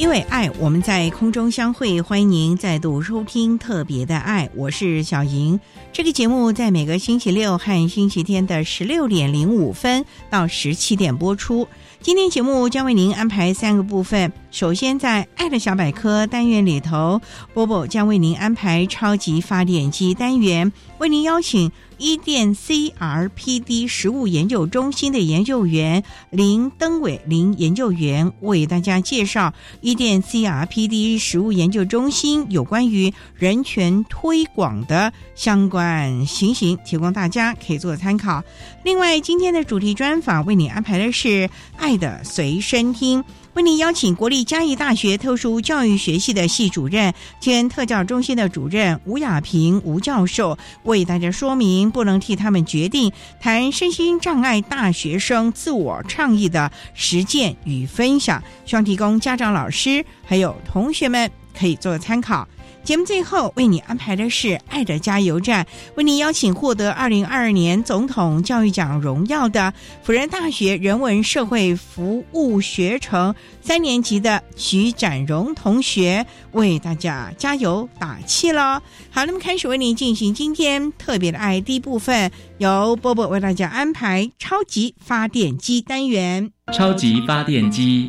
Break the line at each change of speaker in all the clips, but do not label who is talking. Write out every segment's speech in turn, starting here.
因为爱，我们在空中相会，欢迎您再度收听特别的爱，我是小莹。这个节目在每个星期六和星期天的十六点零五分到十七点播出。今天节目将为您安排三个部分。首先，在“爱的小百科”单元里头，波波将为您安排超级发电机单元，为您邀请伊甸 CRPD 实物研究中心的研究员林登伟林研究员为大家介绍伊甸 CRPD 实物研究中心有关于人权推广的相关情形，提供大家可以做参考。另外，今天的主题专访为你安排的是“爱的随身听”。为您邀请国立嘉义大学特殊教育学系的系主任兼特教中心的主任吴亚平吴教授，为大家说明不能替他们决定，谈身心障碍大学生自我倡议的实践与分享，希望提供家长、老师还有同学们可以做参考。节目最后为你安排的是“爱的加油站”，为你邀请获得二零二二年总统教育奖荣耀的辅仁大学人文社会服务学程三年级的徐展荣同学为大家加油打气喽！好，那么开始为你进行今天特别的爱第一部分，由波波为大家安排超级发电机单元。
超级发电机，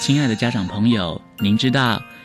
亲爱的家长朋友，您知道？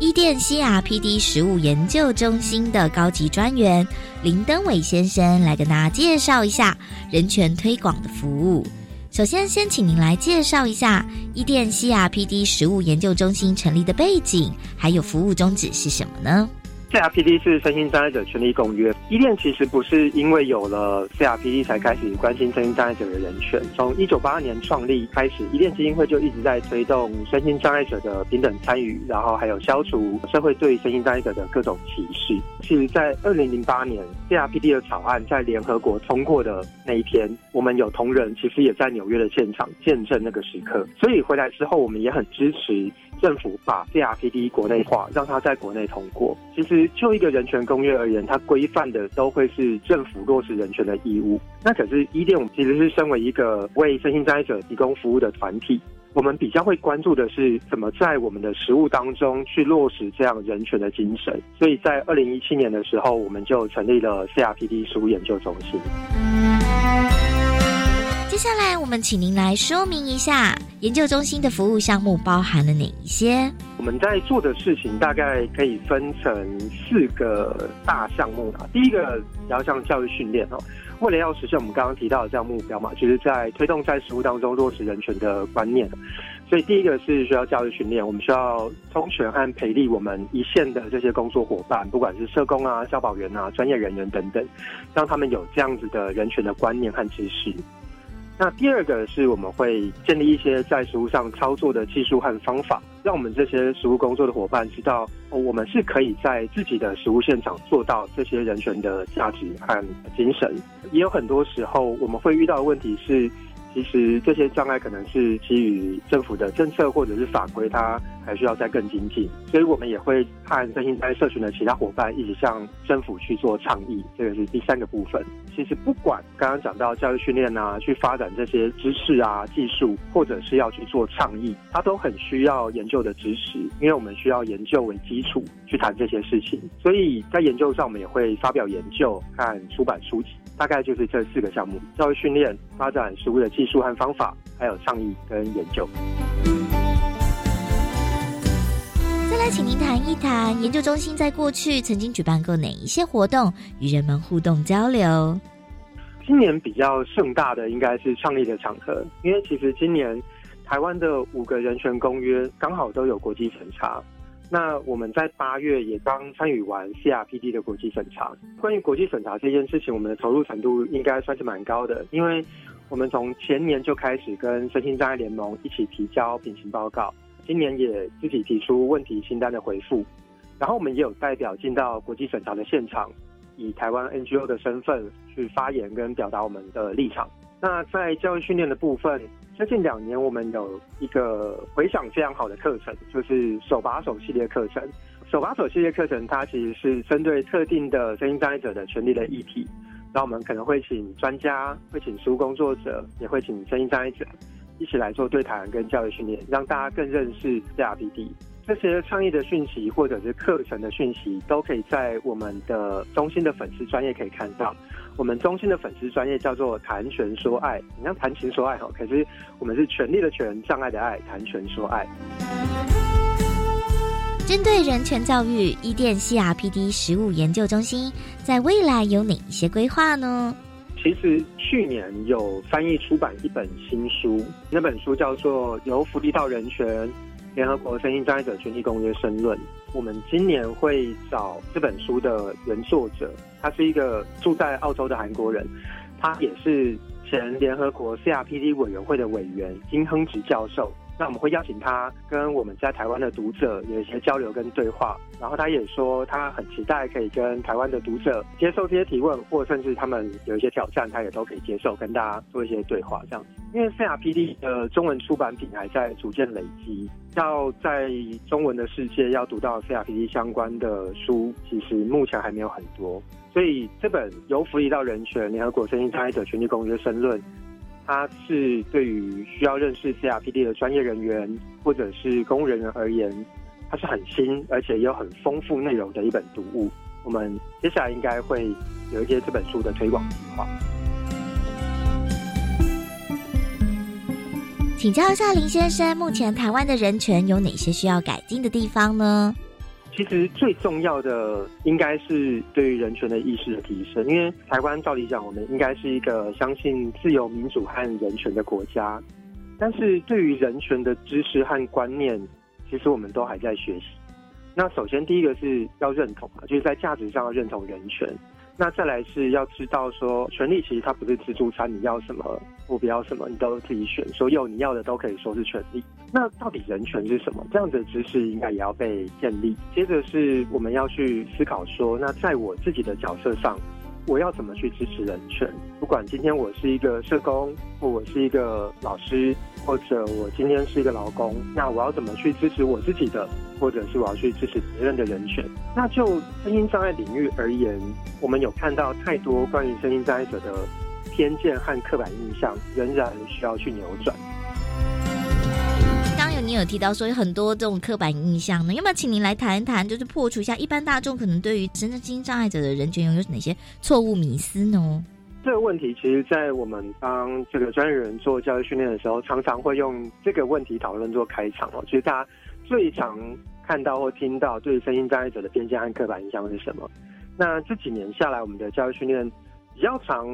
伊甸 CRPD 食物研究中心的高级专员林登伟先生来跟大家介绍一下人权推广的服务。首先，先请您来介绍一下伊甸 CRPD 食物研究中心成立的背景，还有服务宗旨是什么呢
？CRPD 是身心障碍者权利公约。伊甸其实不是因为有了 CRPD 才开始关心身心障碍者的人权。从一九八二年创立开始，伊甸基金会就一直在推动身心障碍者的平等参与，然后还有消除社会对身心障碍者的各种歧视。其实，在二零零八年 CRPD 的草案在联合国通过的那一天，我们有同仁其实也在纽约的现场见证那个时刻。所以回来之后，我们也很支持。政府把 CRPD 国内化，让它在国内通过。其实就一个人权公约而言，它规范的都会是政府落实人权的义务。那可是伊甸，我们其实是身为一个为身心障碍者提供服务的团体，我们比较会关注的是怎么在我们的实务当中去落实这样人权的精神。所以在二零一七年的时候，我们就成立了 CRPD 实务研究中心。
接下来，我们请您来说明一下研究中心的服务项目包含了哪一些？
我们在做的事情大概可以分成四个大项目啊。第一个比较像教育训练哦，为了要实现我们刚刚提到的这样目标嘛，就是在推动在实务当中落实人权的观念。所以第一个是需要教育训练，我们需要充权和培力我们一线的这些工作伙伴，不管是社工啊、消保员啊、专业人员等等，让他们有这样子的人权的观念和知识。那第二个是我们会建立一些在食物上操作的技术和方法，让我们这些食物工作的伙伴知道，我们是可以在自己的食物现场做到这些人权的价值和精神。也有很多时候，我们会遇到的问题是。其实这些障碍可能是基于政府的政策或者是法规，它还需要再更精进，所以我们也会和身心在社群的其他伙伴一起向政府去做倡议。这个是第三个部分。其实不管刚刚讲到教育训练啊，去发展这些知识啊、技术，或者是要去做倡议，它都很需要研究的支持，因为我们需要研究为基础去谈这些事情。所以在研究上，我们也会发表研究和出版书籍。大概就是这四个项目：教育训练、发展食物的技术和方法，还有倡议跟研究。
再来，请您谈一谈研究中心在过去曾经举办过哪一些活动，与人们互动交流。
今年比较盛大的应该是倡议的场合，因为其实今年台湾的五个人权公约刚好都有国际审查。那我们在八月也刚参与完 CRPD 的国际审查。关于国际审查这件事情，我们的投入程度应该算是蛮高的，因为我们从前年就开始跟身心障碍联盟一起提交品行报告，今年也自己提出问题清单的回复，然后我们也有代表进到国际审查的现场，以台湾 NGO 的身份去发言跟表达我们的立场。那在教育训练的部分。最近两年，我们有一个回响非常好的课程，就是手把手系列课程。手把手系列课程，它其实是针对特定的声音障碍者的权利的议题。那我们可能会请专家，会请书工作者，也会请声音障碍者一起来做对谈跟教育训练，让大家更认识 CRPD。这些创意的讯息或者是课程的讯息，都可以在我们的中心的粉丝专业可以看到。我们中心的粉丝专业叫做“谈权说爱”，你像谈情说爱哈，可是我们是权力的权，障碍的爱，谈权说爱。
针对人权教育，伊甸 CRPD 实务研究中心在未来有哪一些规划呢？
其实去年有翻译出版一本新书，那本书叫做《由福利到人权：联合国声音障碍者权利公约申论》。我们今年会找这本书的原作者，他是一个住在澳洲的韩国人，他也是前联合国 CRPD 委员会的委员金亨植教授。那我们会邀请他跟我们在台湾的读者有一些交流跟对话，然后他也说他很期待可以跟台湾的读者接受这些提问，或甚至他们有一些挑战，他也都可以接受跟大家做一些对话这样子。因为 CRPD 的中文出版品还在逐渐累积，要在中文的世界要读到 CRPD 相关的书，其实目前还没有很多，所以这本由福利到人权联合国声音障碍者权利公约申论。它是对于需要认识 CRPD 的专业人员或者是公务人员而言，它是很新而且也有很丰富内容的一本读物。我们接下来应该会有一些这本书的推广计划。
请教一下林先生，目前台湾的人权有哪些需要改进的地方呢？
其实最重要的应该是对于人权的意识的提升，因为台湾照理讲，我们应该是一个相信自由民主和人权的国家，但是对于人权的知识和观念，其实我们都还在学习。那首先第一个是要认同啊，就是在价值上要认同人权。那再来是要知道说，权利其实它不是自助餐，你要什么目标什么，你都自己选，所有你要的都可以说是权利。那到底人权是什么？这样的知识应该也要被建立。接着是我们要去思考说，那在我自己的角色上。我要怎么去支持人权？不管今天我是一个社工，或我是一个老师，或者我今天是一个劳工，那我要怎么去支持我自己的，或者是我要去支持别人的人权？那就声音障碍领域而言，我们有看到太多关于声音障碍者的偏见和刻板印象，仍然需要去扭转。
你有提到说有很多这种刻板印象呢，要不要请您来谈一谈，就是破除一下一般大众可能对于身心障碍者的人权有哪些错误迷思呢？
这个问题其实，在我们帮这个专业人做教育训练的时候，常常会用这个问题讨论做开场哦。其实大家最常看到或听到对身心障碍者的偏见和刻板印象是什么？那这几年下来，我们的教育训练比较常。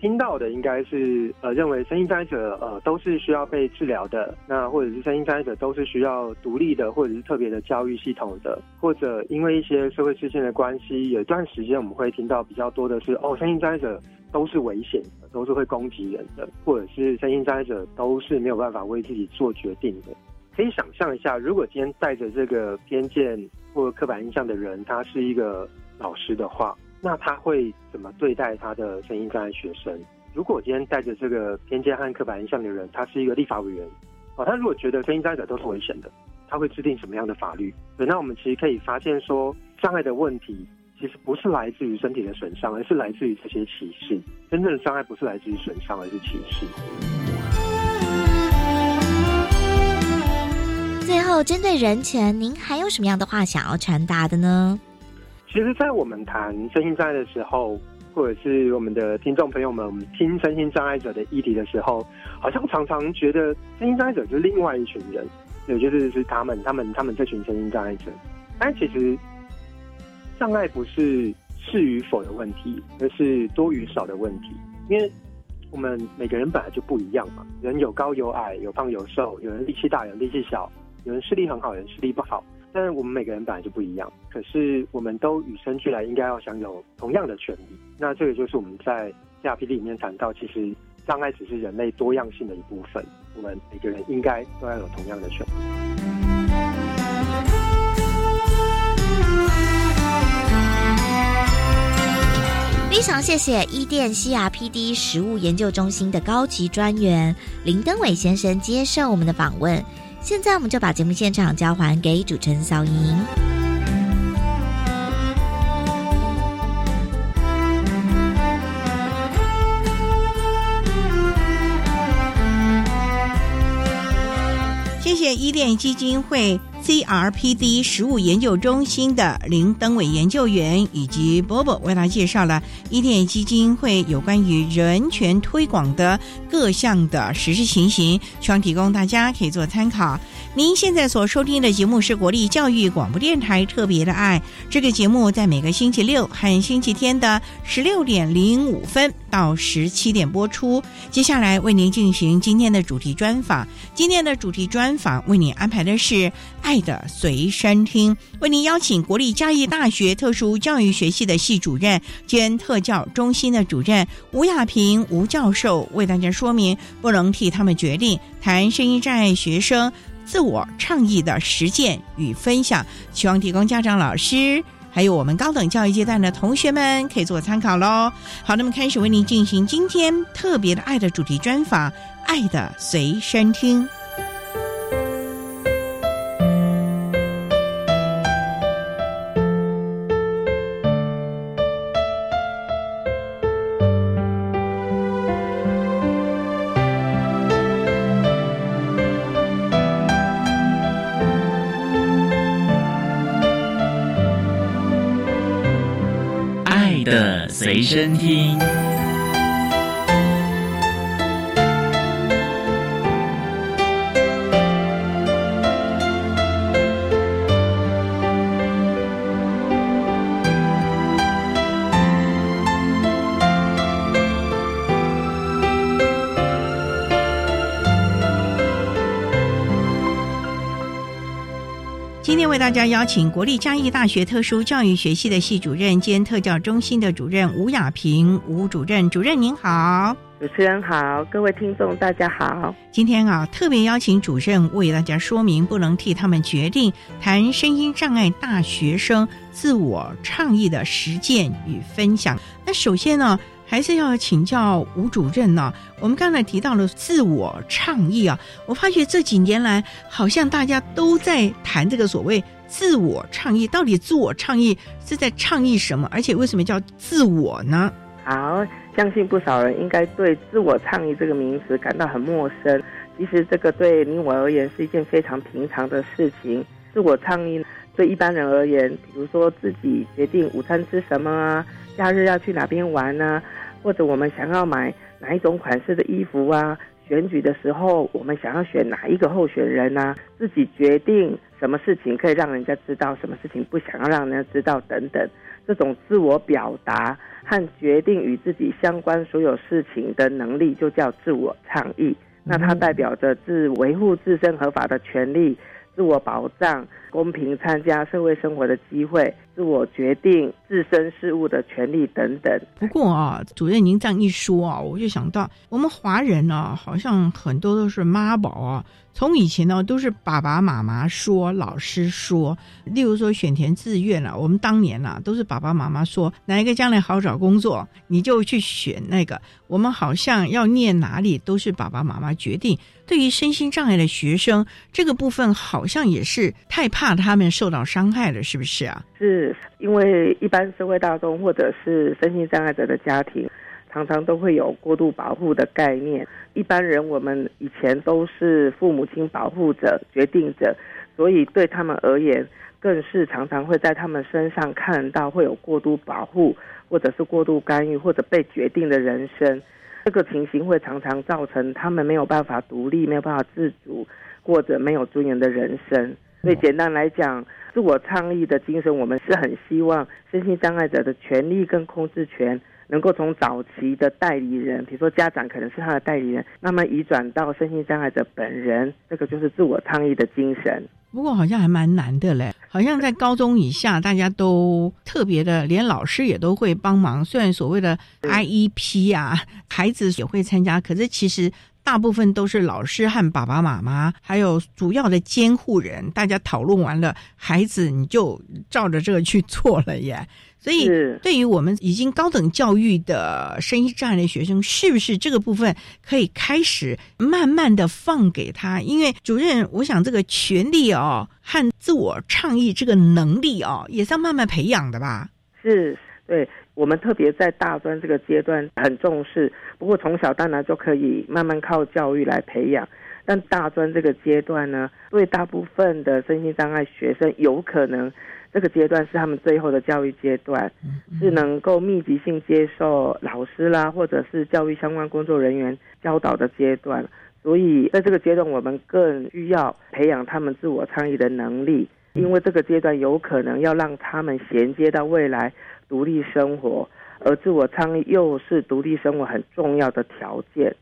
听到的应该是呃，认为声音障碍者呃都是需要被治疗的，那或者是声音障碍者都是需要独立的，或者是特别的教育系统的，或者因为一些社会事件的关系，有一段时间我们会听到比较多的是哦，声音障碍者都是危险的，都是会攻击人的，或者是声音障碍者都是没有办法为自己做决定的。可以想象一下，如果今天带着这个偏见或刻板印象的人，他是一个老师的话，那他会怎么对待他的声音障碍学生？如果今天带着这个偏见和刻板印象的人，他是一个立法委员，哦，他如果觉得声音障碍者都是危险的，他会制定什么样的法律？对，那我们其实可以发现说，障碍的问题其实不是来自于身体的损伤，而是来自于这些歧视。真正的障碍不是来自于损伤，而是歧视。
最后，针对人权，您还有什么样的话想要传达的呢？
其实，在我们谈身心障碍的时候，或者是我们的听众朋友们听身心障碍者的议题的时候，好像常常觉得身心障碍者就是另外一群人，也就是是他们、他们、他们这群身心障碍者。但其实，障碍不是是与否的问题，而是多与少的问题。因为我们每个人本来就不一样嘛，人有高有矮，有胖有瘦，有人力气大，有人力气小。有人视力很好，有人视力不好，但是我们每个人本来就不一样。可是我们都与生俱来应该要享有同样的权利。那这个就是我们在 CRPD 里面谈到，其实障碍只是人类多样性的一部分。我们每个人应该都要有同样的权利。
非常谢谢伊甸 CRPD 食物研究中心的高级专员林登伟先生接受我们的访问。现在我们就把节目现场交还给主持人小莹。
谢谢伊甸基金会。CRPD 食物研究中心的林登伟研究员以及波波为大家介绍了伊甸基金会有关于人权推广的各项的实施情形，希望提供大家可以做参考。您现在所收听的节目是国立教育广播电台特别的爱，这个节目在每个星期六和星期天的十六点零五分到十七点播出。接下来为您进行今天的主题专访，今天的主题专访为您安排的是。爱的随身听，为您邀请国立嘉义大学特殊教育学系的系主任兼特教中心的主任吴亚平吴教授，为大家说明不能替他们决定，谈声音障碍学生自我倡议的实践与分享，希望提供家长、老师还有我们高等教育阶段的同学们可以做参考喽。好，那么开始为您进行今天特别的爱的主题专访，爱的随身听。
身听。大家邀请国立嘉义大学特殊教育学系的系主任兼特教中心的主任吴雅平吴主任，主任您好，
主持人好，各位听众大家好。
今天啊，特别邀请主任为大家说明，不能替他们决定，谈声音障碍大学生自我倡议的实践与分享。那首先呢？还是要请教吴主任呢。我们刚才提到了自我倡议啊，我发觉这几年来好像大家都在谈这个所谓自我倡议。到底自我倡议是在倡议什么？而且为什么叫自我呢？
好，相信不少人应该对自我倡议这个名词感到很陌生。其实这个对你我而言是一件非常平常的事情。自我倡议对一般人而言，比如说自己决定午餐吃什么啊，假日要去哪边玩呢？或者我们想要买哪一种款式的衣服啊？选举的时候，我们想要选哪一个候选人啊？自己决定什么事情可以让人家知道，什么事情不想要让人家知道等等。这种自我表达和决定与自己相关所有事情的能力，就叫自我倡议。那它代表着自维护自身合法的权利、自我保障、公平参加社会生活的机会，自我决定自身事务的权利等等。
不过啊，主任您这样一说啊，我就想到我们华人呢，好像很多都是妈宝啊。从以前呢，都是爸爸妈妈说，老师说。例如说选填志愿了，我们当年啊，都是爸爸妈妈说哪一个将来好找工作，你就去选那个。我们好像要念哪里，都是爸爸妈妈决定。对于身心障碍的学生，这个部分好像也是太怕怕他们受到伤害了，是不是啊？
是因为一般社会大众或者是身心障碍者的家庭。常常都会有过度保护的概念。一般人我们以前都是父母亲保护者、决定者，所以对他们而言，更是常常会在他们身上看到会有过度保护，或者是过度干预，或者被决定的人生。这个情形会常常造成他们没有办法独立、没有办法自主，过着没有尊严的人生。所以简单来讲，自我倡议的精神，我们是很希望身心障碍者的权利跟控制权。能够从早期的代理人，比如说家长可能是他的代理人，慢慢移转到身心障碍者本人，这个就是自我倡议的精神。
不过好像还蛮难的嘞，好像在高中以下，大家都特别的，连老师也都会帮忙。虽然所谓的 IEP 啊，孩子也会参加，可是其实大部分都是老师和爸爸妈妈，还有主要的监护人，大家讨论完了，孩子你就照着这个去做了耶。所以，对于我们已经高等教育的身心障碍的学生，是不是这个部分可以开始慢慢的放给他？因为主任，我想这个权利哦和自我倡议这个能力哦，也是要慢慢培养的吧？
是，对我们特别在大专这个阶段很重视。不过从小当然就可以慢慢靠教育来培养，但大专这个阶段呢，对大部分的身心障碍学生有可能。这个阶段是他们最后的教育阶段，是能够密集性接受老师啦，或者是教育相关工作人员教导的阶段。所以在这个阶段，我们更需要培养他们自我倡议的能力，因为这个阶段有可能要让他们衔接到未来独立生活，而自我倡议又是独立生活很重要的条件。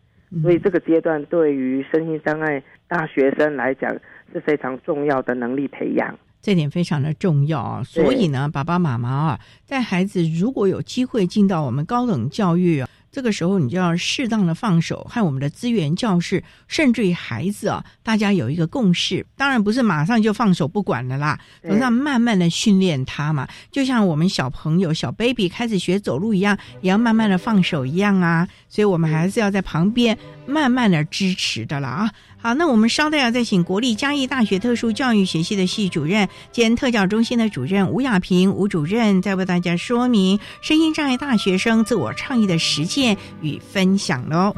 所以这个阶段对于身心障碍大学生来讲是非常重要的能力培养。
这点非常的重要啊，所以呢，爸爸妈妈啊，在孩子如果有机会进到我们高等教育啊，这个时候你就要适当的放手，和我们的资源教室，甚至于孩子啊，大家有一个共识，当然不是马上就放手不管了啦，总要慢慢的训练他嘛，就像我们小朋友小 baby 开始学走路一样，也要慢慢的放手一样啊，所以我们还是要在旁边慢慢的支持的啦啊。好，那我们稍待要再请国立嘉义大学特殊教育学系的系主任兼特教中心的主任吴亚平吴主任，再为大家说明声音障碍大学生自我倡议的实践与分享喽。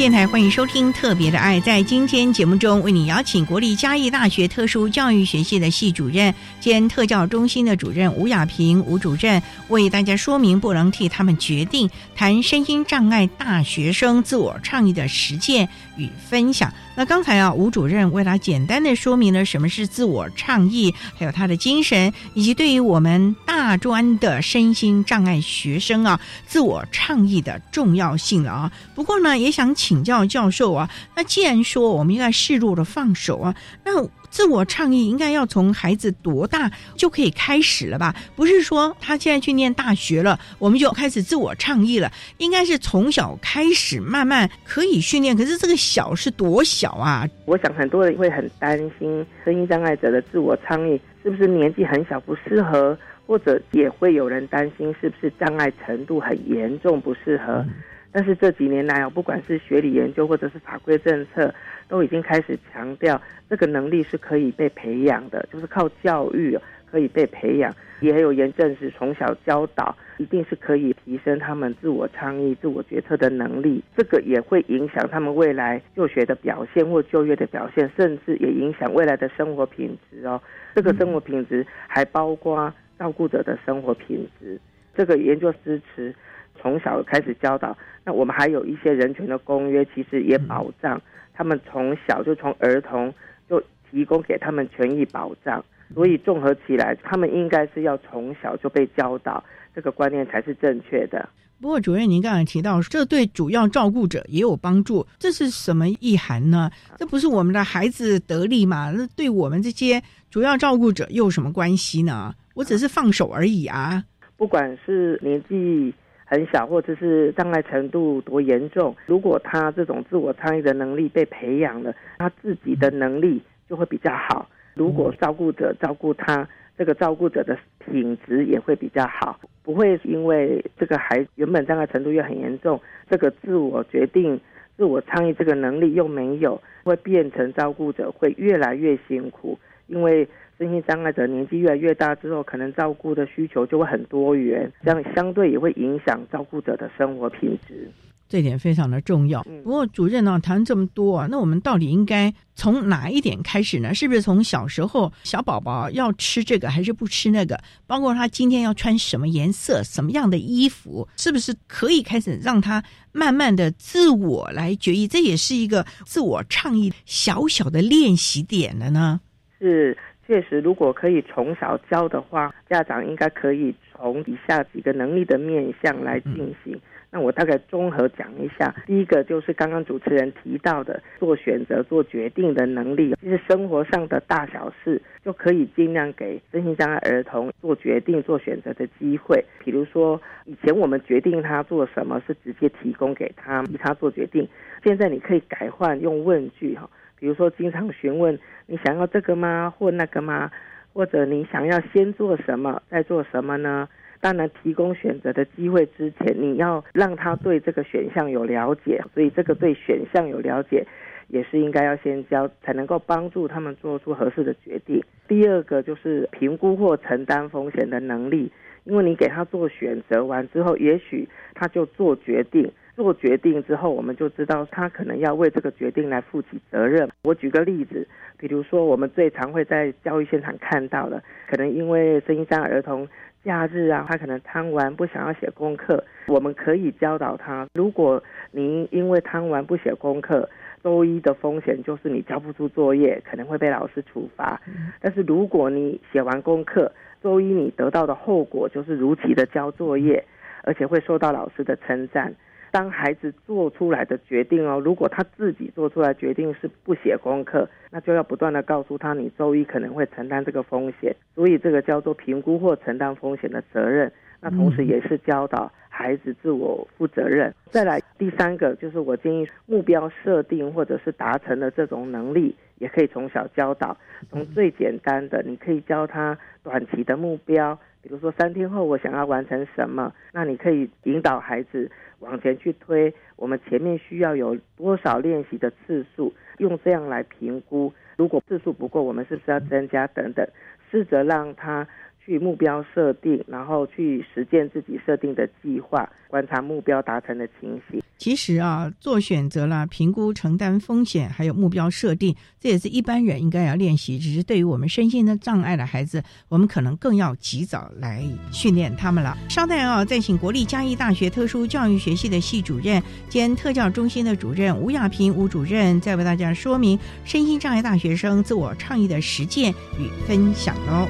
电台欢迎收听《特别的爱》。在今天节目中，为你邀请国立嘉义大学特殊教育学系的系主任兼特教中心的主任吴雅萍吴主任，为大家说明不能替他们决定，谈身心障碍大学生自我倡议的实践与分享。那刚才啊，吴主任为他简单的说明了什么是自我倡议，还有他的精神，以及对于我们大专的身心障碍学生啊，自我倡议的重要性了啊。不过呢，也想请教教授啊，那既然说我们应该适度的放手啊，那。自我倡议应该要从孩子多大就可以开始了吧？不是说他现在去念大学了，我们就开始自我倡议了。应该是从小开始，慢慢可以训练。可是这个小是多小啊？
我想很多人会很担心，声音障碍者的自我倡议是不是年纪很小不适合，或者也会有人担心是不是障碍程度很严重不适合。但是这几年来哦，不管是学理研究或者是法规政策，都已经开始强调这个能力是可以被培养的，就是靠教育可以被培养。也有研证是从小教导，一定是可以提升他们自我倡议、自我决策的能力。这个也会影响他们未来就学的表现或就业的表现，甚至也影响未来的生活品质哦。这个生活品质还包括照顾者的生活品质。这个研究支持从小开始教导。那我们还有一些人权的公约，其实也保障他们从小就从儿童就提供给他们权益保障。所以综合起来，他们应该是要从小就被教导这个观念才是正确的。
不过，主任，您刚才提到这对主要照顾者也有帮助，这是什么意涵呢？这不是我们的孩子得利吗？那对我们这些主要照顾者又有什么关系呢？我只是放手而已啊！
不管是年纪很小，或者是障碍程度多严重，如果他这种自我参与的能力被培养了，他自己的能力就会比较好。如果照顾者照顾他，这个照顾者的品质也会比较好，不会因为这个孩原本障碍程度又很严重，这个自我决定、自我参与这个能力又没有，会变成照顾者会越来越辛苦。因为身心障碍者年纪越来越大之后，可能照顾的需求就会很多元，这样相对也会影响照顾者的生活品质。
这点非常的重要。不过主任呢谈这么多啊，那我们到底应该从哪一点开始呢？是不是从小时候小宝宝要吃这个还是不吃那个？包括他今天要穿什么颜色、什么样的衣服，是不是可以开始让他慢慢的自我来决议？这也是一个自我倡议小小的练习点了呢。
是，确实，如果可以从小教的话，家长应该可以从以下几个能力的面向来进行。那我大概综合讲一下，第一个就是刚刚主持人提到的做选择、做决定的能力。其实生活上的大小事就可以尽量给身心障碍儿童做决定、做选择的机会。比如说，以前我们决定他做什么是直接提供给他，逼他做决定。现在你可以改换用问句哈，比如说经常询问你想要这个吗，或那个吗？或者你想要先做什么，再做什么呢？当然，提供选择的机会之前，你要让他对这个选项有了解，所以这个对选项有了解，也是应该要先教，才能够帮助他们做出合适的决定。第二个就是评估或承担风险的能力，因为你给他做选择完之后，也许他就做决定，做决定之后，我们就知道他可能要为这个决定来负起责任。我举个例子，比如说我们最常会在教育现场看到的，可能因为声音障碍儿童。假日啊，他可能贪玩不想要写功课，我们可以教导他：如果您因为贪玩不写功课，周一的风险就是你交不出作业，可能会被老师处罚。但是如果你写完功课，周一你得到的后果就是如期的交作业，而且会受到老师的称赞。当孩子做出来的决定哦，如果他自己做出来决定是不写功课，那就要不断的告诉他，你周一可能会承担这个风险，所以这个叫做评估或承担风险的责任。那同时也是教导孩子自我负责任。再来第三个就是我建议目标设定或者是达成的这种能力，也可以从小教导。从最简单的，你可以教他短期的目标，比如说三天后我想要完成什么，那你可以引导孩子。往前去推，我们前面需要有多少练习的次数？用这样来评估，如果次数不够，我们是不是要增加？等等，试着让他。去目标设定，然后去实践自己设定的计划，观察目标达成的情形。
其实啊，做选择啦、评估、承担风险，还有目标设定，这也是一般人应该要练习。只是对于我们身心的障碍的孩子，我们可能更要及早来训练他们了。稍待啊，再请国立嘉义大学特殊教育学系的系主任兼特教中心的主任吴亚平吴主任，再为大家说明身心障碍大学生自我倡议的实践与分享喽。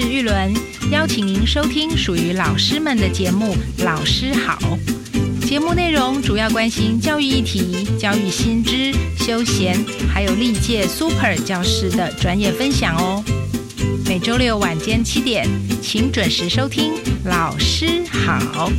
是玉伦，邀请您收听属于老师们的节目《老师好》。节目内容主要关心教育议题、教育新知、休闲，还有历届 Super 教师的专业分享哦。每周六晚间七点，请准时收听《老师好》。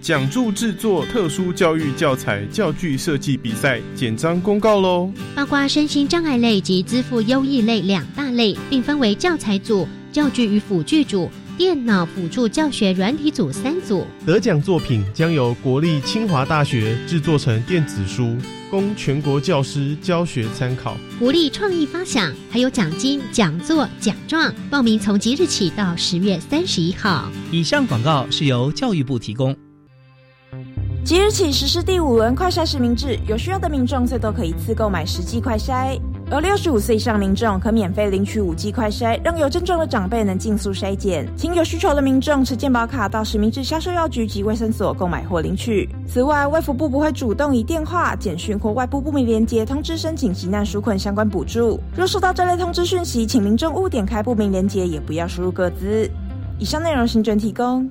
讲助制作特殊教育教材教具设计比赛简章公告喽！
包括身心障碍类及资赋优异类两大类，并分为教材组、教具与辅具组、电脑辅助教学软体组三组。
得奖作品将由国立清华大学制作成电子书，供全国教师教学参考。
鼓励创意发想，还有奖金、讲座、奖状。报名从即日起到十月三十一号。
以上广告是由教育部提供。
即日起实施第五轮快筛实名制，有需要的民众最多可一次购买十剂快筛。而六十五岁以上民众可免费领取五 G 快筛，让有症状的长辈能尽速筛检。请有需求的民众持健保卡到实名制销售药局及卫生所购买或领取。此外，卫福部不会主动以电话、简讯或外部不明连接通知申请急难纾困相关补助。若收到这类通知讯息，请民众勿点开不明连接，也不要输入各资。以上内容，行政提供。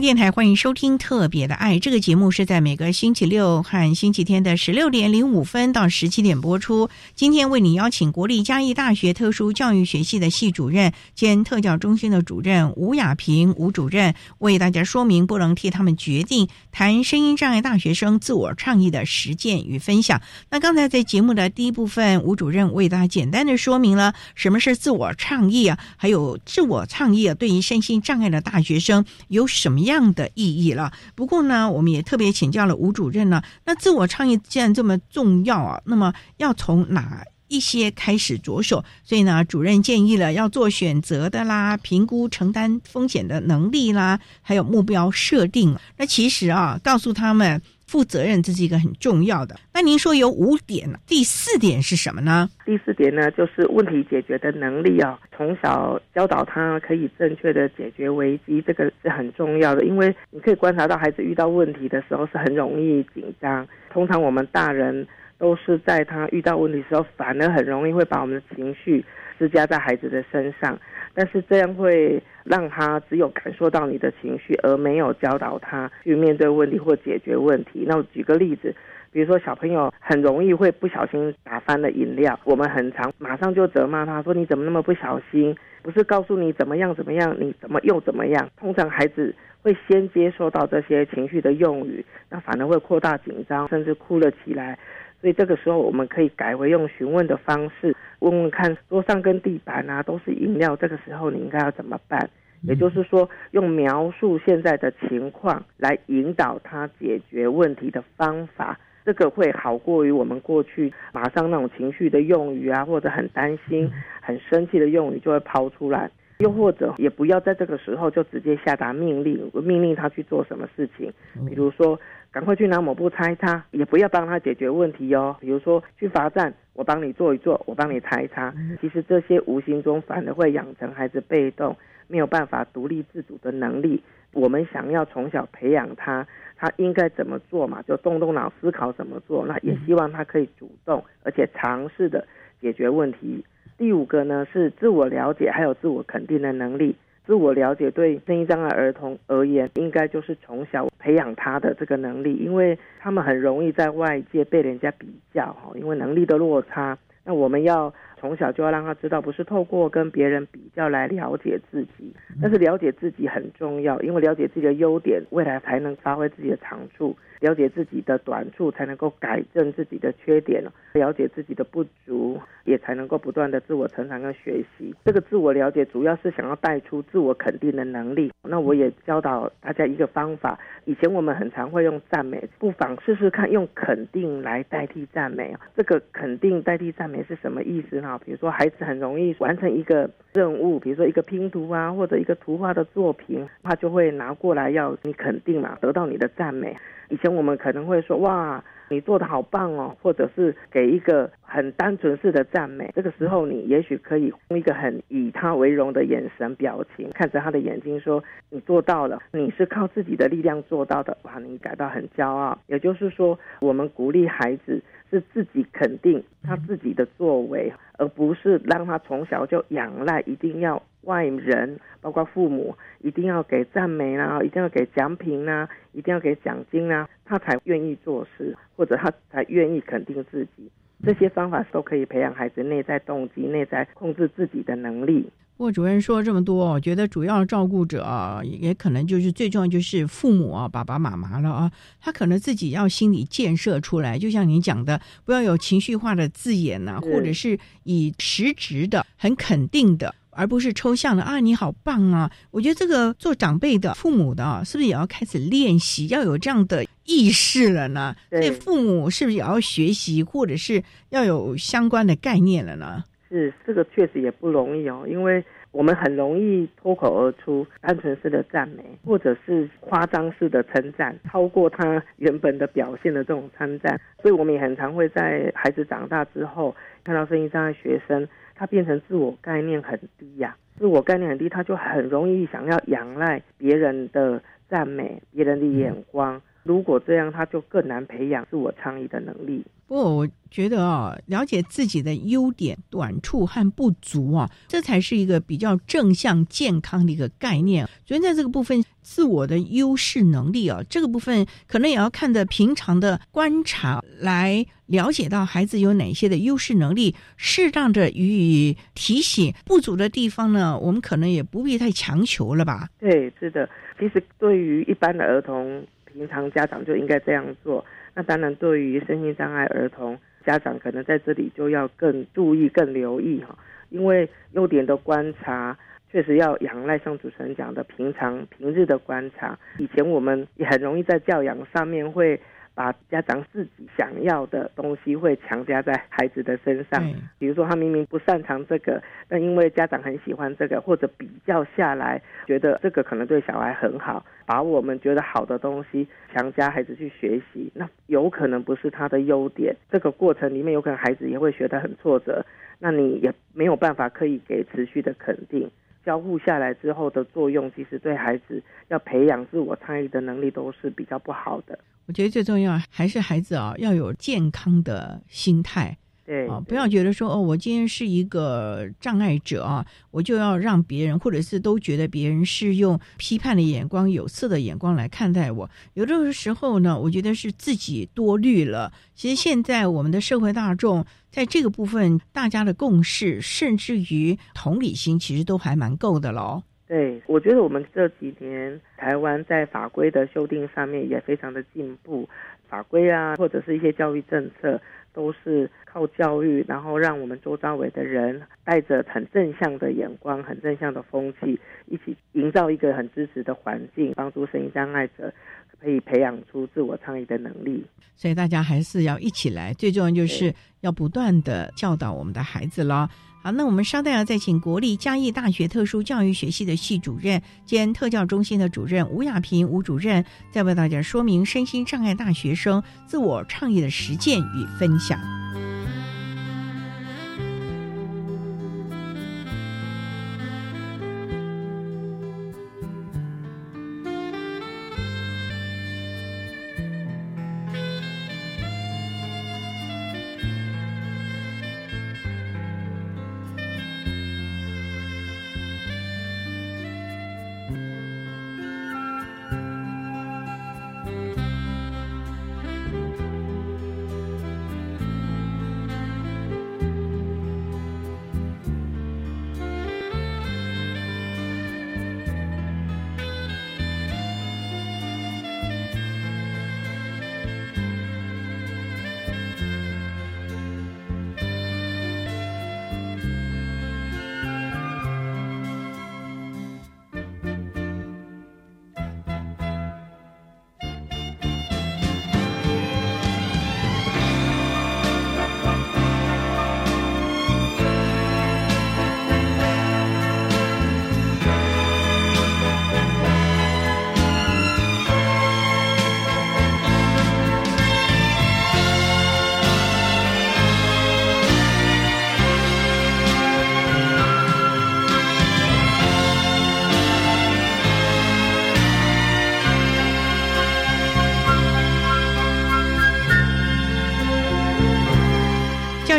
电台欢迎收听《特别的爱》这个节目，是在每个星期六和星期天的十六点零五分到十七点播出。今天为你邀请国立嘉义大学特殊教育学系的系主任兼特教中心的主任吴雅萍吴主任，为大家说明不能替他们决定谈声音障碍大学生自我倡议的实践与分享。那刚才在节目的第一部分，吴主任为大家简单的说明了什么是自我倡议啊，还有自我倡议，对于身心障碍的大学生有什么样？的意义了。不过呢，我们也特别请教了吴主任呢。那自我倡议既然这么重要啊，那么要从哪一些开始着手？所以呢，主任建议了要做选择的啦，评估承担风险的能力啦，还有目标设定。那其实啊，告诉他们。负责任这是一个很重要的。那您说有五点呢？第四点是什么呢？
第四点呢，就是问题解决的能力啊。从小教导他可以正确的解决危机，这个是很重要的。因为你可以观察到，孩子遇到问题的时候是很容易紧张。通常我们大人都是在他遇到问题的时候，反而很容易会把我们的情绪施加在孩子的身上。但是这样会让他只有感受到你的情绪，而没有教导他去面对问题或解决问题。那我举个例子，比如说小朋友很容易会不小心打翻了饮料，我们很常马上就责骂他说：“你怎么那么不小心？不是告诉你怎么样怎么样，你怎么又怎么样？”通常孩子会先接受到这些情绪的用语，那反而会扩大紧张，甚至哭了起来。所以这个时候，我们可以改为用询问的方式，问问看桌上跟地板啊都是饮料，这个时候你应该要怎么办？也就是说，用描述现在的情况来引导他解决问题的方法，这个会好过于我们过去马上那种情绪的用语啊，或者很担心、很生气的用语就会抛出来。又或者，也不要在这个时候就直接下达命令，命令他去做什么事情，比如说。赶快去拿抹布擦一擦，也不要帮他解决问题哦。比如说去罚站，我帮你做一做，我帮你擦一擦。其实这些无形中反而会养成孩子被动，没有办法独立自主的能力。我们想要从小培养他，他应该怎么做嘛？就动动脑思考怎么做。那也希望他可以主动而且尝试的解决问题。第五个呢是自我了解还有自我肯定的能力。自我了解对声音障碍儿童而言，应该就是从小培养他的这个能力，因为他们很容易在外界被人家比较哈，因为能力的落差。那我们要从小就要让他知道，不是透过跟别人比较来了解自己，但是了解自己很重要，因为了解自己的优点，未来才能发挥自己的长处。了解自己的短处，才能够改正自己的缺点；了解自己的不足，也才能够不断的自我成长跟学习。这个自我了解，主要是想要带出自我肯定的能力。那我也教导大家一个方法。以前我们很常会用赞美，不妨试试看用肯定来代替赞美。这个肯定代替赞美是什么意思呢？比如说，孩子很容易完成一个任务，比如说一个拼图啊，或者一个图画的作品，他就会拿过来要你肯定嘛，得到你的赞美。以前我们可能会说哇，你做的好棒哦，或者是给一个很单纯式的赞美。这个时候，你也许可以用一个很以他为荣的眼神表情，看着他的眼睛说：“你做到了，你是靠自己的力量做到的。”哇，你感到很骄傲。也就是说，我们鼓励孩子是自己肯定他自己的作为，而不是让他从小就仰赖一定要。外人，包括父母，一定要给赞美啦，一定要给奖品啦，一定要给奖金啦，他才愿意做事，或者他才愿意肯定自己。这些方法都可以培养孩子内在动机、内在控制自己的能力。
不过主任说这么多，我觉得主要照顾者啊，也可能就是最重要就是父母啊，爸爸妈妈了啊，他可能自己要心理建设出来，就像您讲的，不要有情绪化的字眼呐，或者是以实质的、很肯定的。而不是抽象的啊！你好棒啊！我觉得这个做长辈的、父母的，是不是也要开始练习，要有这样的意识了呢？所以父母是不是也要学习，或者是要有相关的概念了呢？
是，这个确实也不容易哦，因为我们很容易脱口而出单纯式的赞美，或者是夸张式的称赞，超过他原本的表现的这种称赞。所以我们也很常会在孩子长大之后，看到声音上的学生。他变成自我概念很低呀，自我概念很低，他就很容易想要仰赖别人的赞美、别人的眼光。如果这样，他就更难培养自我倡议的能力。
不过，我觉得啊，了解自己的优点、短处和不足啊，这才是一个比较正向、健康的一个概念。所以，在这个部分，自我的优势能力啊，这个部分可能也要看的平常的观察来了解到孩子有哪些的优势能力，适当的予以提醒。不足的地方呢，我们可能也不必太强求了吧？
对，是的。其实，对于一般的儿童。平常家长就应该这样做。那当然，对于身心障碍儿童，家长可能在这里就要更注意、更留意哈。因为优点的观察，确实要仰赖像主持人讲的平常平日的观察。以前我们也很容易在教养上面会。把家长自己想要的东西会强加在孩子的身上，比如说他明明不擅长这个，但因为家长很喜欢这个，或者比较下来觉得这个可能对小孩很好，把我们觉得好的东西强加孩子去学习，那有可能不是他的优点。这个过程里面有可能孩子也会学得很挫折，那你也没有办法可以给持续的肯定。交互下来之后的作用，其实对孩子要培养自我参与的能力都是比较不好的。
我觉得最重要还是孩子啊，要有健康的心态。
对
啊，不要觉得说哦，我今天是一个障碍者啊，我就要让别人，或者是都觉得别人是用批判的眼光、有色的眼光来看待我。有的时候呢，我觉得是自己多虑了。其实现在我们的社会大众在这个部分，大家的共识，甚至于同理心，其实都还蛮够的喽。
对，我觉得我们这几年台湾在法规的修订上面也非常的进步，法规啊，或者是一些教育政策。都是靠教育，然后让我们周遭围的人带着很正向的眼光、很正向的风气，一起营造一个很支持的环境，帮助声音障碍者可以培养出自我倡议的能力。
所以大家还是要一起来，最重要就是要不断的教导我们的孩子了。好，那我们稍待啊再请国立嘉义大学特殊教育学系的系主任兼特教中心的主任吴亚平吴主任，再为大家说明身心障碍大学生自我倡议的实践与分享。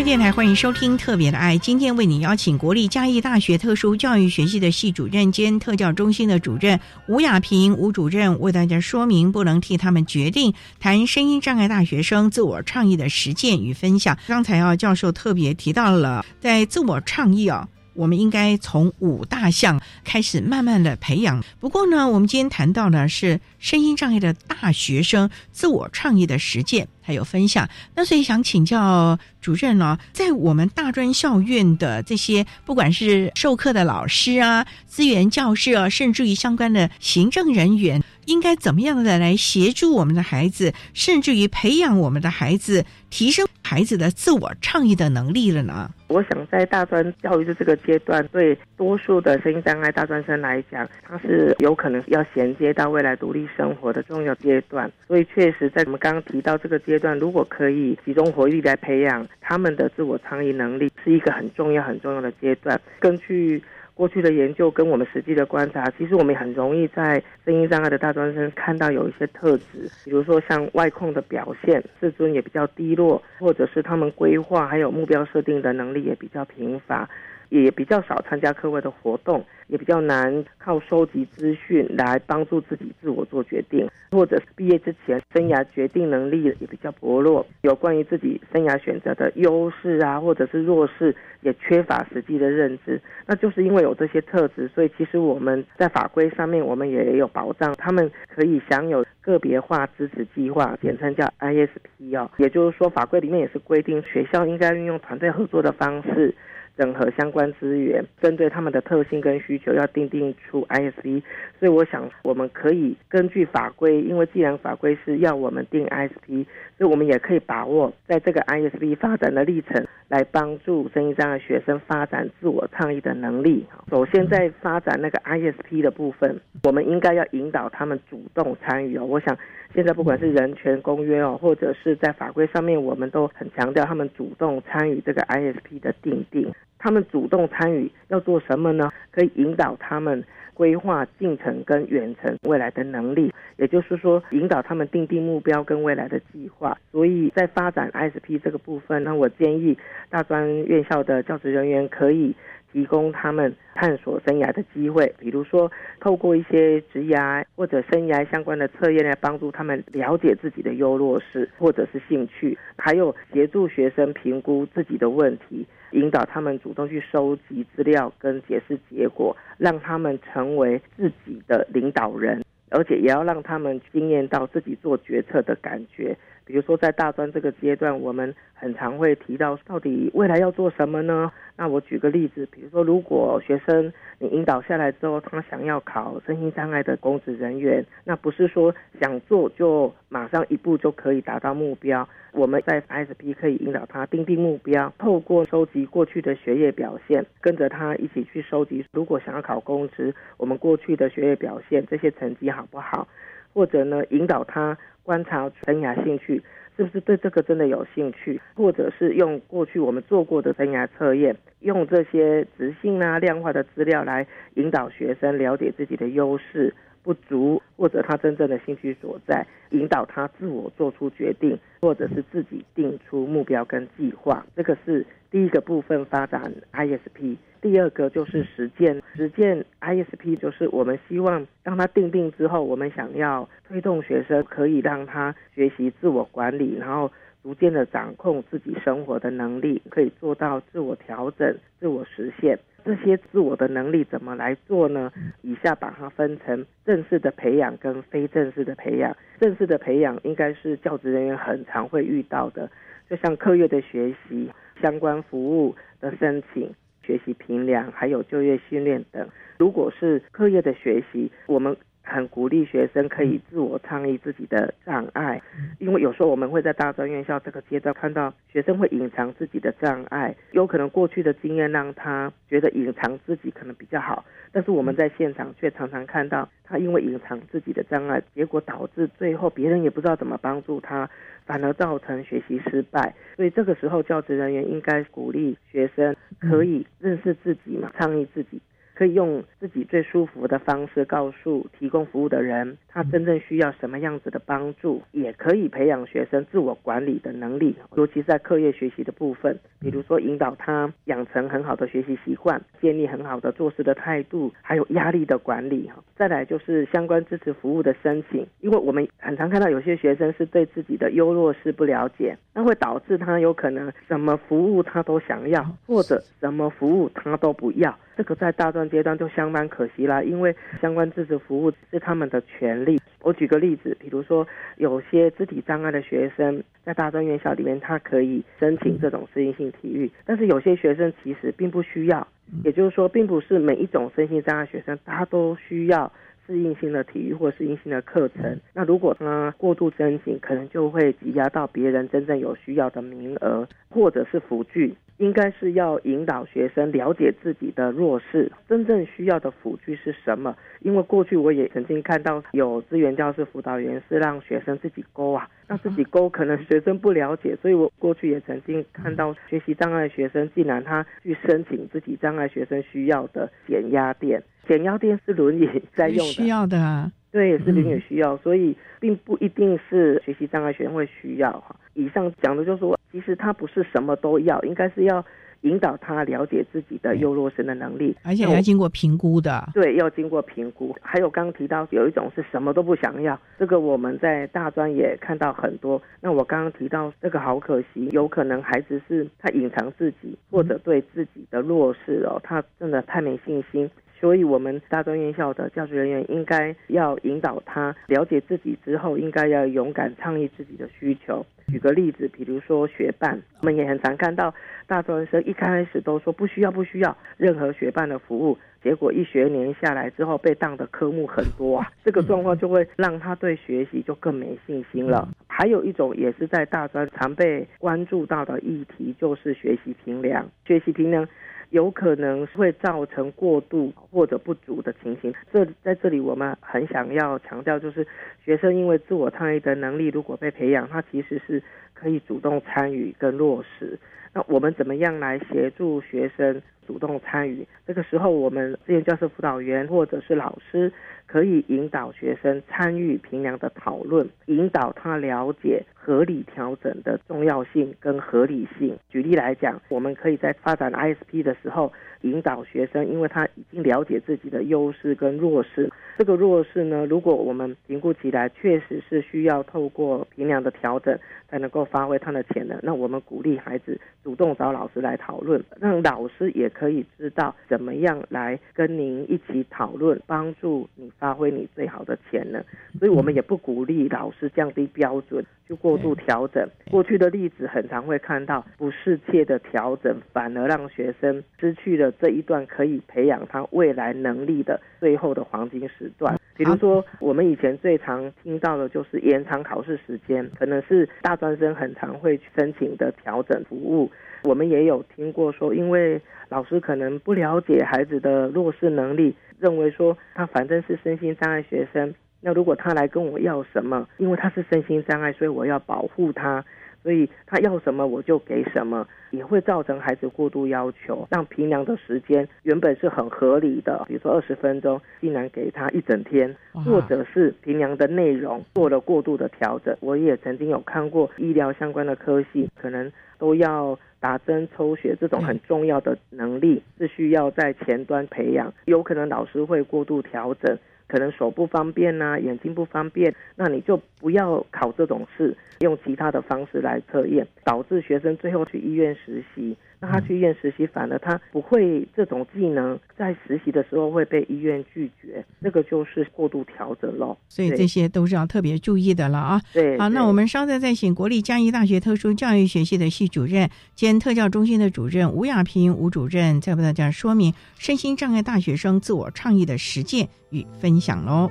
电台，欢迎收听《特别的爱》。今天为你邀请国立嘉义大学特殊教育学系的系主任兼特教中心的主任吴雅萍吴主任，为大家说明不能替他们决定，谈声音障碍大学生自我倡议的实践与分享。刚才啊，教授特别提到了在自我倡议啊。我们应该从五大项开始慢慢的培养。不过呢，我们今天谈到的是声音障碍的大学生自我创意的实践还有分享。那所以想请教主任呢，在我们大专校院的这些，不管是授课的老师啊、资源教师啊，甚至于相关的行政人员，应该怎么样的来协助我们的孩子，甚至于培养我们的孩子，提升孩子的自我倡议的能力了呢？
我想在大专教育的这个阶段，对多数的声音障碍大专生来讲，它是有可能要衔接到未来独立生活的重要阶段。所以，确实在我们刚刚提到这个阶段，如果可以集中火力来培养他们的自我倡议能力，是一个很重要很重要的阶段。根据过去的研究跟我们实际的观察，其实我们很容易在声音障碍的大专生看到有一些特质，比如说像外控的表现，自尊也比较低落，或者是他们规划还有目标设定的能力也比较贫乏。也比较少参加课外的活动，也比较难靠收集资讯来帮助自己自我做决定，或者毕业之前生涯决定能力也比较薄弱，有关于自己生涯选择的优势啊，或者是弱势，也缺乏实际的认知。那就是因为有这些特质，所以其实我们在法规上面我们也有保障，他们可以享有个别化支持计划，简称叫 ISP 哦。也就是说，法规里面也是规定学校应该运用团队合作的方式。整合相关资源，针对他们的特性跟需求，要定定出 ISP。所以我想，我们可以根据法规，因为既然法规是要我们定 ISP，所以我们也可以把握在这个 ISP 发展的历程，来帮助生意障碍学生发展自我倡议的能力。首先，在发展那个 ISP 的部分，我们应该要引导他们主动参与哦。我想。现在不管是人权公约哦，或者是在法规上面，我们都很强调他们主动参与这个 ISP 的定定。他们主动参与要做什么呢？可以引导他们规划进程跟远程未来的能力，也就是说，引导他们定定目标跟未来的计划。所以在发展 ISP 这个部分，那我建议大专院校的教职人员可以。提供他们探索生涯的机会，比如说透过一些职涯或者生涯相关的测验来帮助他们了解自己的优弱势或者是兴趣，还有协助学生评估自己的问题，引导他们主动去收集资料跟解释结果，让他们成为自己的领导人，而且也要让他们经验到自己做决策的感觉。比如说在大专这个阶段，我们很常会提到到底未来要做什么呢？那我举个例子，比如说，如果学生你引导下来之后，他想要考身心障碍的公职人员，那不是说想做就马上一步就可以达到目标。我们在 SP 可以引导他定定目标，透过收集过去的学业表现，跟着他一起去收集。如果想要考公职，我们过去的学业表现这些成绩好不好？或者呢，引导他观察生涯兴趣。是不是对这个真的有兴趣，或者是用过去我们做过的生涯测验，用这些直性啊量化的资料来引导学生了解自己的优势、不足，或者他真正的兴趣所在，引导他自我做出决定，或者是自己定出目标跟计划。这个是第一个部分发展 ISP。第二个就是实践，实践 ISP 就是我们希望让他定定之后，我们想要推动学生可以让他学习自我管理，然后逐渐的掌控自己生活的能力，可以做到自我调整、自我实现。这些自我的能力怎么来做呢？以下把它分成正式的培养跟非正式的培养。正式的培养应该是教职人员很常会遇到的，就像课业的学习、相关服务的申请。学习评量，还有就业训练等。如果是课业的学习，我们很鼓励学生可以自我倡议自己的障碍，因为有时候我们会在大专院校这个阶段看到学生会隐藏自己的障碍，有可能过去的经验让他觉得隐藏自己可能比较好，但是我们在现场却常常看到他因为隐藏自己的障碍，结果导致最后别人也不知道怎么帮助他。反而造成学习失败，所以这个时候教职人员应该鼓励学生可以认识自己嘛，倡议自己，可以用自己最舒服的方式告诉提供服务的人，他真正需要什么样子的帮助，也可以培养学生自我管理的能力，尤其是在课业学习的部分，比如说引导他养成很好的学习习惯，建立很好的做事的态度，还有压力的管理哈。再来就是相关支持服务的申请，因为我们很常看到有些学生是对自己的优弱势不了解，那会导致他有可能什么服务他都想要，或者什么服务他都不要。这个在大专阶段就相当可惜啦，因为相关支持服务是他们的权利。我举个例子，比如说有些肢体障碍的学生在大专院校里面，他可以申请这种适应性体育，但是有些学生其实并不需要。也就是说，并不是每一种身心障碍学生他都需要适应性的体育或适应性的课程。那如果他过度申请，可能就会挤压到别人真正有需要的名额，或者是辅具。应该是要引导学生了解自己的弱势，真正需要的辅具是什么？因为过去我也曾经看到有资源教室辅导员是让学生自己勾啊，让自己勾，可能学生不了解，所以我过去也曾经看到学习障碍学生竟然他去申请自己障碍学生需要的减压垫，减压垫是轮椅在用的，
需要的啊，
对，是轮椅需要，所以并不一定是学习障碍学生会需要哈。以上讲的就是说。其实他不是什么都要，应该是要引导他了解自己的优弱生的能力，
而且要经过评估的。
对，要经过评估。还有刚刚提到有一种是什么都不想要，这个我们在大专也看到很多。那我刚刚提到这个好可惜，有可能孩子是他隐藏自己，或者对自己的弱势哦，他真的太没信心。所以，我们大专院校的教职人员应该要引导他了解自己之后，应该要勇敢倡议自己的需求。举个例子，比如说学伴，我们也很常看到大专生一开始都说不需要不需要任何学伴的服务，结果一学年下来之后被当的科目很多啊，这个状况就会让他对学习就更没信心了。还有一种也是在大专常被关注到的议题，就是学习评量，学习评量。有可能会造成过度或者不足的情形。这在这里，我们很想要强调，就是学生因为自我倡议的能力如果被培养，他其实是可以主动参与跟落实。那我们怎么样来协助学生主动参与？这个时候，我们志愿教师辅导员或者是老师。可以引导学生参与评量的讨论，引导他了解合理调整的重要性跟合理性。举例来讲，我们可以在发展 ISP 的时候，引导学生，因为他已经了解自己的优势跟弱势。这个弱势呢，如果我们评估起来确实是需要透过评量的调整才能够发挥他的潜能，那我们鼓励孩子主动找老师来讨论，让老师也可以知道怎么样来跟您一起讨论，帮助你。挥你最好的潜能，所以我们也不鼓励老师降低标准，去过度调整。过去的例子很常会看到不适切的调整，反而让学生失去了这一段可以培养他未来能力的最后的黄金时段。比如说，我们以前最常听到的就是延长考试时间，可能是大专生很常会申请的调整服务。我们也有听过说，因为老师可能不了解孩子的弱势能力。认为说他反正是身心障碍学生，那如果他来跟我要什么，因为他是身心障碍，所以我要保护他，所以他要什么我就给什么，也会造成孩子过度要求，让平凉的时间原本是很合理的，比如说二十分钟，竟然给他一整天，或者是平凉的内容做了过度的调整。我也曾经有看过医疗相关的科系，可能都要。打针、抽血这种很重要的能力是需要在前端培养，有可能老师会过度调整，可能手不方便呐，眼睛不方便，那你就不要考这种试，用其他的方式来测验，导致学生最后去医院实习。那他去医院实习，反而他不会这种技能，在实习的时候会被医院拒绝，这个就是过度调整喽。
所以这些都是要特别注意的了啊。
对，
好，那我们稍后再请国立嘉义大学特殊教育学系的系主任兼特教中心的主任吴亚平吴主任，再为大家说明身心障碍大学生自我倡议的实践与分享喽。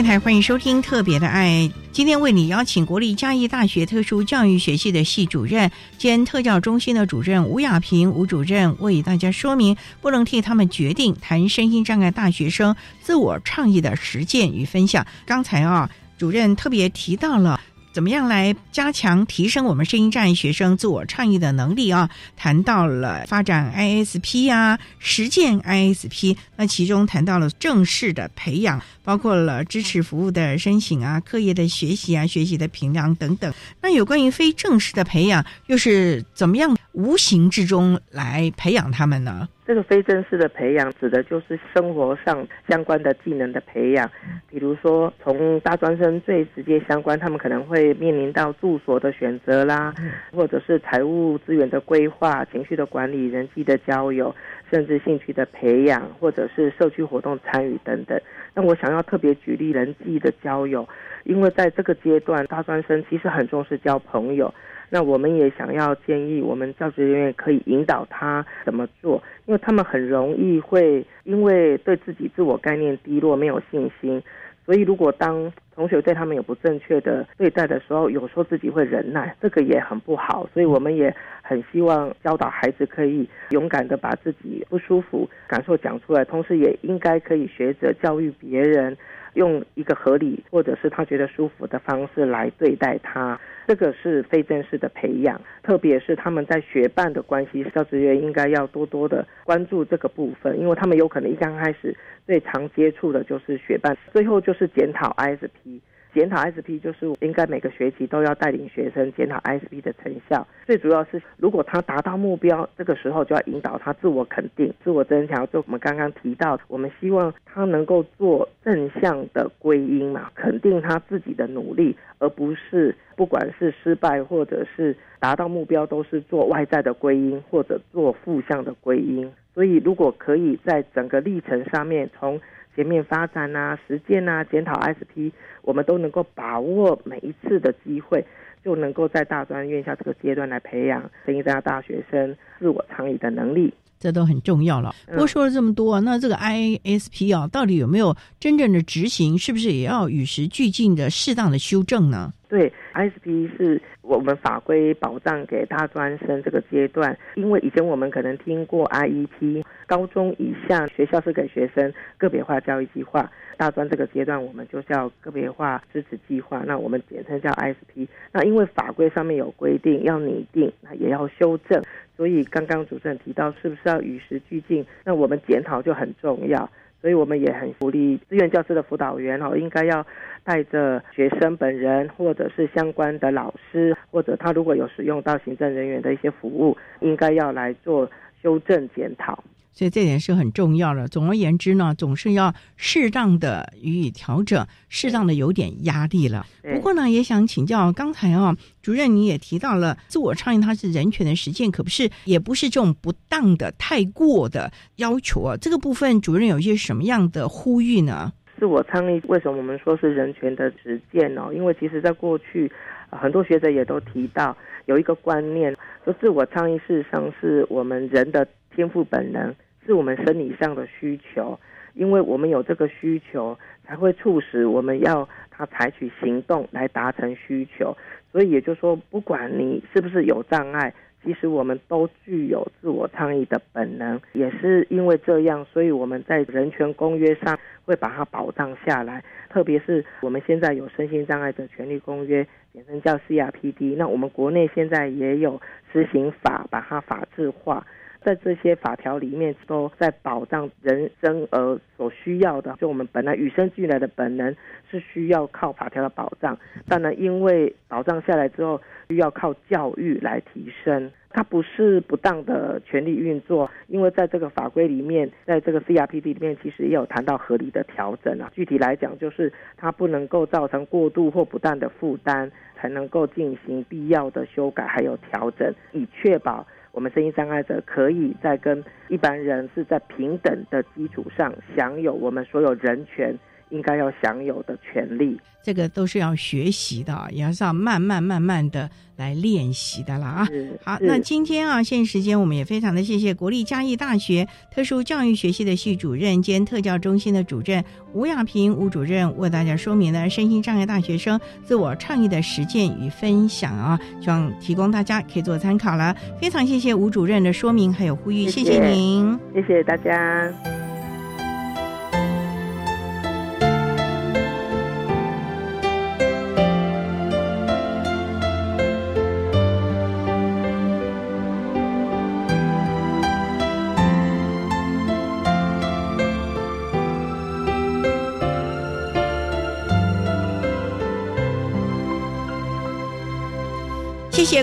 电台欢迎收听《特别的爱》，今天为你邀请国立嘉义大学特殊教育学系的系主任兼特教中心的主任吴雅萍吴主任为大家说明不能替他们决定谈身心障碍大学生自我倡议的实践与分享。刚才啊，主任特别提到了。怎么样来加强提升我们声音障碍学生自我倡议的能力啊？谈到了发展 ISP 啊，实践 ISP，那其中谈到了正式的培养，包括了支持服务的申请啊，课业的学习啊，学习的评量等等。那有关于非正式的培养，又是怎么样无形之中来培养他们呢？
这个非正式的培养，指的就是生活上相关的技能的培养，比如说从大专生最直接相关，他们可能会面临到住所的选择啦，或者是财务资源的规划、情绪的管理、人际的交友，甚至兴趣的培养，或者是社区活动参与等等。那我想要特别举例人际的交友，因为在这个阶段，大专生其实很重视交朋友。那我们也想要建议我们教职人员可以引导他怎么做，因为他们很容易会因为对自己自我概念低落、没有信心，所以如果当同学对他们有不正确的对待的时候，有时候自己会忍耐，这个也很不好。所以我们也很希望教导孩子可以勇敢的把自己不舒服感受讲出来，同时也应该可以学着教育别人。用一个合理或者是他觉得舒服的方式来对待他，这个是非正式的培养。特别是他们在学伴的关系，教职员应该要多多的关注这个部分，因为他们有可能一刚开始最常接触的就是学伴，最后就是检讨 ISP。检讨 SP 就是应该每个学期都要带领学生检讨 SP 的成效。最主要是，如果他达到目标，这个时候就要引导他自我肯定、自我增强。就我们刚刚提到，我们希望他能够做正向的归因嘛，肯定他自己的努力，而不是不管是失败或者是达到目标，都是做外在的归因或者做负向的归因。所以，如果可以在整个历程上面从全面发展呐、实践呐、检讨 SP，我们都能够把握每一次的机会，就能够在大专院校这个阶段来培养声音障大学生自我参与的能力，
这都很重要了。不过说了这么多，那这个 ISP 啊，到底有没有真正的执行？是不是也要与时俱进的适当的修正呢？
对，ISP 是我们法规保障给大专生这个阶段，因为以前我们可能听过 IEP，高中以下学校是给学生个别化教育计划，大专这个阶段我们就叫个别化支持计划，那我们简称叫 ISP。那因为法规上面有规定要拟定，那也要修正，所以刚刚主持人提到是不是要与时俱进，那我们检讨就很重要。所以我们也很鼓励志愿教师的辅导员哦，应该要带着学生本人，或者是相关的老师，或者他如果有使用到行政人员的一些服务，应该要来做修正检讨。
所以这点是很重要的。总而言之呢，总是要适当的予以调整，适当的有点压力了。不过呢，也想请教刚才啊，主任你也提到了自我倡议，它是人权的实践，可不是也不是这种不当的、太过的要求啊。这个部分，主任有一些什么样的呼吁呢？
自我倡议为什么我们说是人权的实践呢？因为其实在过去，很多学者也都提到有一个观念，说自我倡议事实上是我们人的。天赋本能是我们生理上的需求，因为我们有这个需求，才会促使我们要他采取行动来达成需求。所以也就是说，不管你是不是有障碍，其实我们都具有自我倡议的本能。也是因为这样，所以我们在人权公约上会把它保障下来。特别是我们现在有身心障碍者权利公约，简称叫 CRPD。那我们国内现在也有施行法，把它法制化。在这些法条里面，都在保障人生而所需要的，就我们本来与生俱来的本能是需要靠法条的保障。当然，因为保障下来之后，需要靠教育来提升。它不是不当的权利运作，因为在这个法规里面，在这个 CRPD 里面，其实也有谈到合理的调整啊。具体来讲，就是它不能够造成过度或不当的负担，才能够进行必要的修改还有调整，以确保。我们声音障碍者可以在跟一般人是在平等的基础上享有我们所有人权
应该要享有的权利。
这个都是要学习的，也是要慢慢慢慢的来练习的啦啊！好，那今天啊，现时间我们也非常的谢谢国立嘉义大学特殊教育学系的系主任兼特教中心的主任吴亚平吴主任为大家说明了身心障碍大学生自我倡议的实践与分享啊，希望提供大家可以做参考了。非常谢谢吴主任的说明还有呼吁，谢谢您，
谢谢大家。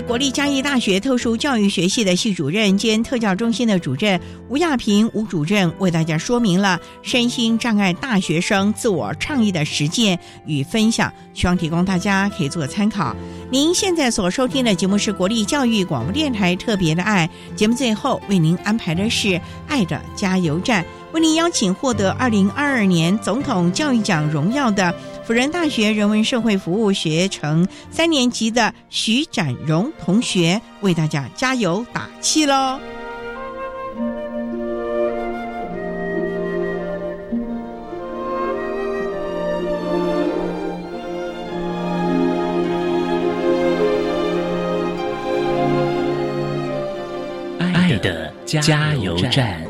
国立嘉义大学特殊教育学系的系主任兼特教中心的主任吴亚平吴主任为大家说明了身心障碍大学生自我倡议的实践与分享，希望提供大家可以做参考。您现在所收听的节目是国立教育广播电台特别的爱节目，最后为您安排的是爱的加油站，为您邀请获得二零二二年总统教育奖荣耀的。辅仁大学人文社会服务学程三年级的徐展荣同学为大家加油打气喽！
爱的加油站。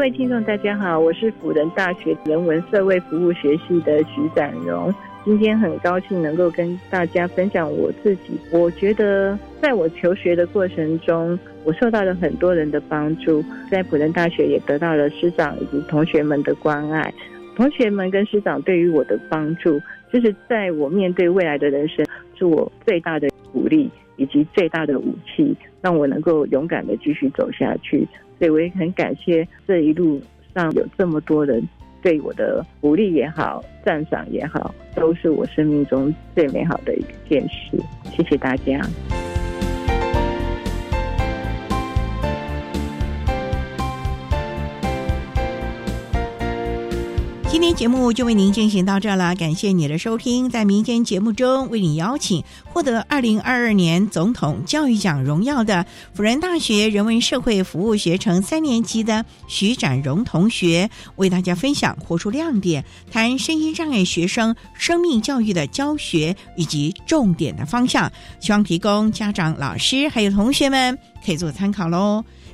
各位听众，大家好，我是辅仁大学人文社会服务学系的徐展荣。今天很高兴能够跟大家分享我自己。我觉得在我求学的过程中，我受到了很多人的帮助，在辅仁大学也得到了师长以及同学们的关爱。同学们跟师长对于我的帮助，就是在我面对未来的人生，是我最大的鼓励以及最大的武器，让我能够勇敢的继续走下去。所以我也很感谢这一路上有这么多人对我的鼓励也好、赞赏也好，都是我生命中最美好的一件事。谢谢大家。
今天节目就为您进行到这了，感谢你的收听。在明天节目中，为你邀请获得二零二二年总统教育奖荣耀的辅仁大学人文社会服务学程三年级的徐展荣同学，为大家分享活出亮点，谈身心障碍学生生命教育的教学以及重点的方向，希望提供家长、老师还有同学们可以做参考喽。